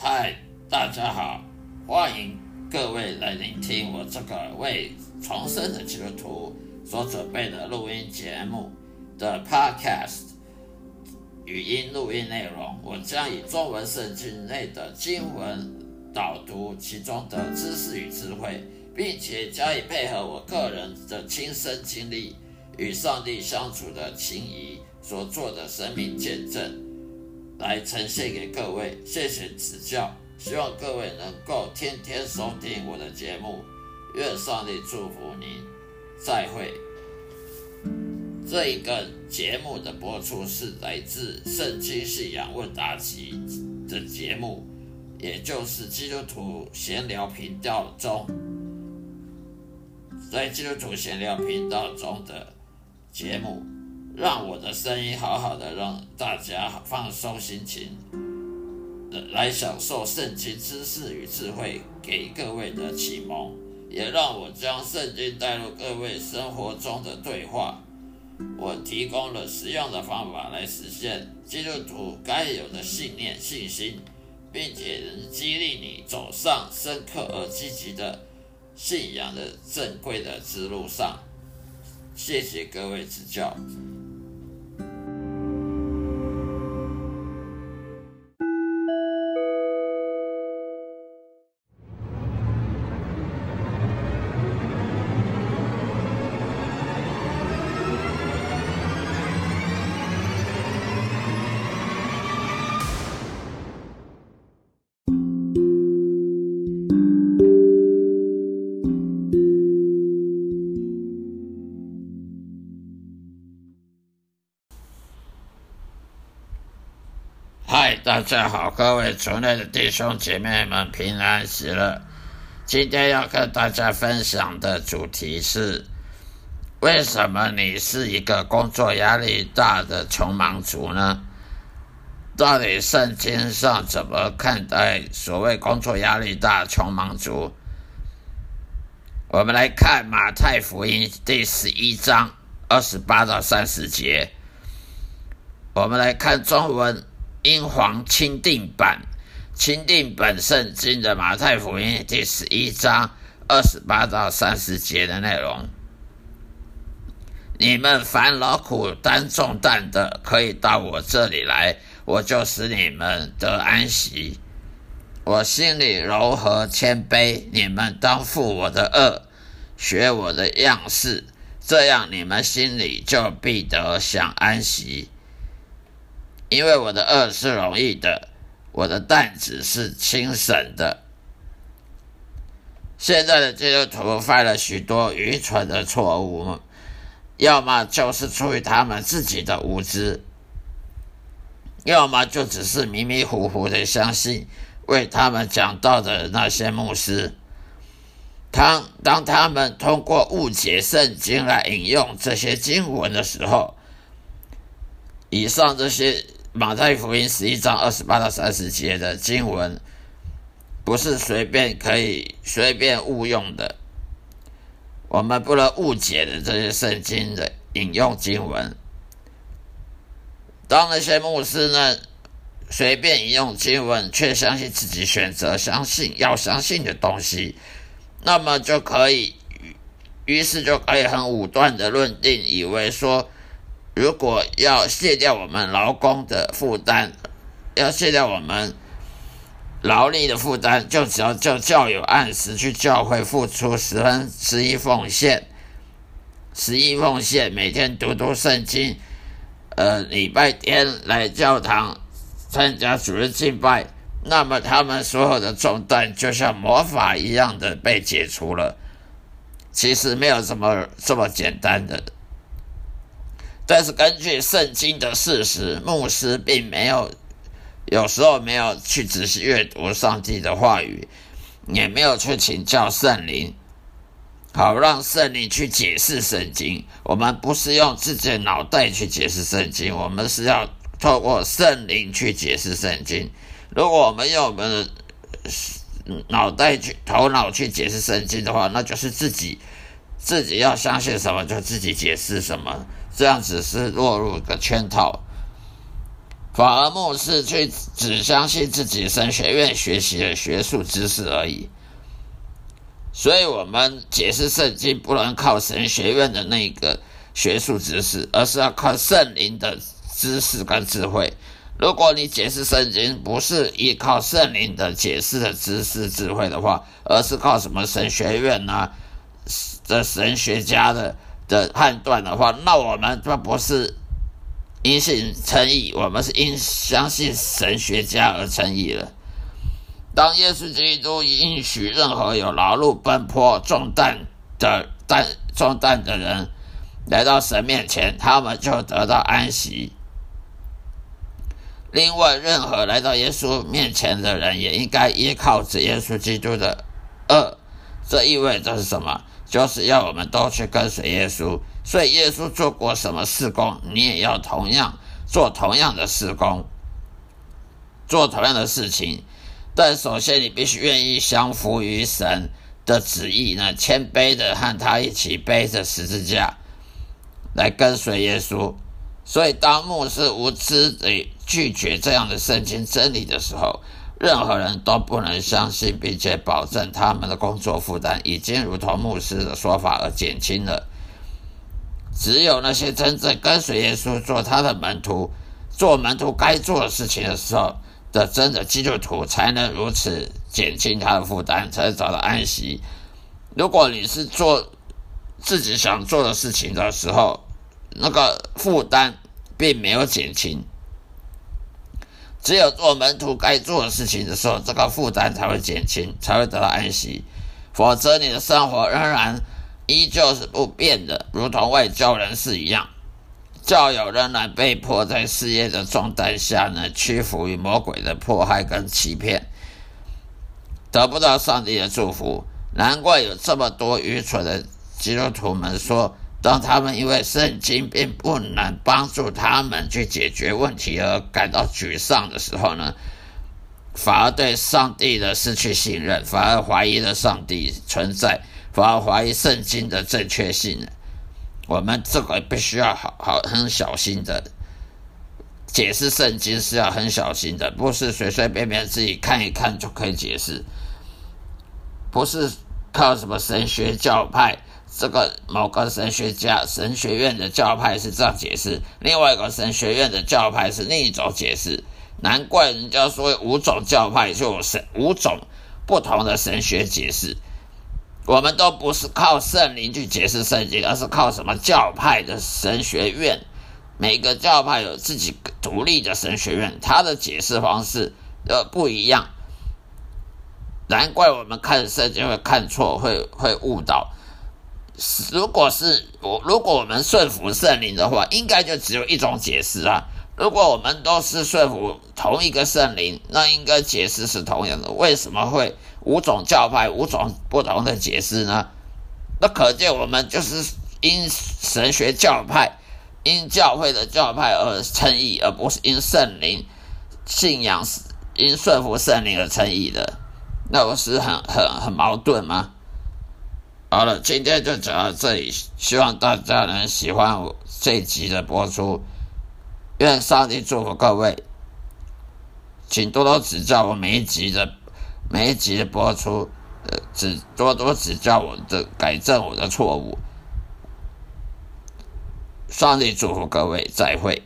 嗨，大家好，欢迎各位来聆听我这个为重生的基督徒所准备的录音节目的 Podcast 语音录音内容。我将以中文圣经内的经文导读其中的知识与智慧，并且加以配合我个人的亲身经历与上帝相处的情谊所做的生命见证。来呈现给各位，谢谢指教，希望各位能够天天收听我的节目，愿上帝祝福您，再会。这一个节目的播出是来自《圣经信仰问答集》的节目，也就是基督徒闲聊频道中，在基督徒闲聊频道中的节目。让我的声音好好的，让大家放松心情，来享受圣经知识与智慧给各位的启蒙，也让我将圣经带入各位生活中的对话。我提供了实用的方法来实现基督徒该有的信念、信心，并且能激励你走上深刻而积极的信仰的正规的之路上。谢谢各位指教。大家好，各位族内的弟兄姐妹们，平安喜乐。今天要跟大家分享的主题是：为什么你是一个工作压力大的穷忙族呢？到底圣经上怎么看待所谓工作压力大穷忙族？我们来看马太福音第十一章二十八到三十节。我们来看中文。英皇钦定版、钦定本圣经的马太福音第十一章二十八到三十节的内容。你们烦劳苦担重担的，可以到我这里来，我就使你们得安息。我心里柔和谦卑，你们当负我的恶，学我的样式，这样你们心里就必得享安息。因为我的恶是容易的，我的担子是轻省的。现在的基督徒犯了许多愚蠢的错误，要么就是出于他们自己的无知，要么就只是迷迷糊糊的相信为他们讲道的那些牧师。当当他们通过误解圣经来引用这些经文的时候，以上这些。马太福音十一章二十八到三十节的经文，不是随便可以随便误用的。我们不能误解的这些圣经的引用经文。当那些牧师呢随便引用经文，却相信自己选择相信要相信的东西，那么就可以，于是就可以很武断的论定，以为说。如果要卸掉我们劳工的负担，要卸掉我们劳力的负担，就只要叫教友按时去教会付出十分十一奉献，十一奉献，每天读读圣经，呃，礼拜天来教堂参加主日敬拜，那么他们所有的重担就像魔法一样的被解除了。其实没有这么这么简单的。但是根据圣经的事实，牧师并没有有时候没有去仔细阅读上帝的话语，也没有去请教圣灵，好让圣灵去解释圣经。我们不是用自己的脑袋去解释圣经，我们是要透过圣灵去解释圣经。如果我们用我们的脑袋去头脑去解释圣经的话，那就是自己自己要相信什么就自己解释什么。这样子是落入个圈套。反而牧师去只相信自己神学院学习的学术知识而已。所以，我们解释圣经不能靠神学院的那个学术知识，而是要靠圣灵的知识跟智慧。如果你解释圣经不是依靠圣灵的解释的知识智慧的话，而是靠什么神学院呐的神学家的的判断的话，那我们就不是因信称义，我们是因相信神学家而称义了。当耶稣基督允许任何有劳碌奔波重担的担重担的人来到神面前，他们就得到安息。另外，任何来到耶稣面前的人，也应该依靠着耶稣基督的恶。这意味着是什么？就是要我们都去跟随耶稣。所以，耶稣做过什么事工，你也要同样做同样的事工，做同样的事情。但首先，你必须愿意降服于神的旨意呢，谦卑的和他一起背着十字架来跟随耶稣。所以，当牧师无知的拒绝这样的圣经真理的时候，任何人都不能相信，并且保证他们的工作负担已经如同牧师的说法而减轻了。只有那些真正跟随耶稣、做他的门徒、做门徒该做的事情的时候的真的基督徒，才能如此减轻他的负担，才找到安息。如果你是做自己想做的事情的时候，那个负担并没有减轻，只有做门徒该做的事情的时候，这个负担才会减轻，才会得到安息。否则，你的生活仍然依旧是不变的，如同外教人士一样。教友仍然被迫在事业的重担下呢，屈服于魔鬼的迫害跟欺骗，得不到上帝的祝福。难怪有这么多愚蠢的基督徒们说。当他们因为圣经并不能帮助他们去解决问题而感到沮丧的时候呢，反而对上帝的失去信任，反而怀疑了上帝存在，反而怀疑圣经的正确性。我们这个必须要好好很小心的解释圣经，是要很小心的，不是随随便便自己看一看就可以解释，不是靠什么神学教派。这个某个神学家、神学院的教派是这样解释，另外一个神学院的教派是另一种解释。难怪人家说五种教派就有神五种不同的神学解释。我们都不是靠圣灵去解释圣经，而是靠什么教派的神学院。每个教派有自己独立的神学院，它的解释方式呃不一样。难怪我们看圣经会看错，会会误导。如果是我，如果我们顺服圣灵的话，应该就只有一种解释啊。如果我们都是顺服同一个圣灵，那应该解释是同样的。为什么会五种教派、五种不同的解释呢？那可见我们就是因神学教派、因教会的教派而称义，而不是因圣灵信仰、因顺服圣灵而称义的。那不是很很很矛盾吗？好了，今天就讲到这里，希望大家能喜欢我这集的播出。愿上帝祝福各位，请多多指教我每一集的每一集的播出，呃，指多多指教我的改正我的错误。上帝祝福各位，再会。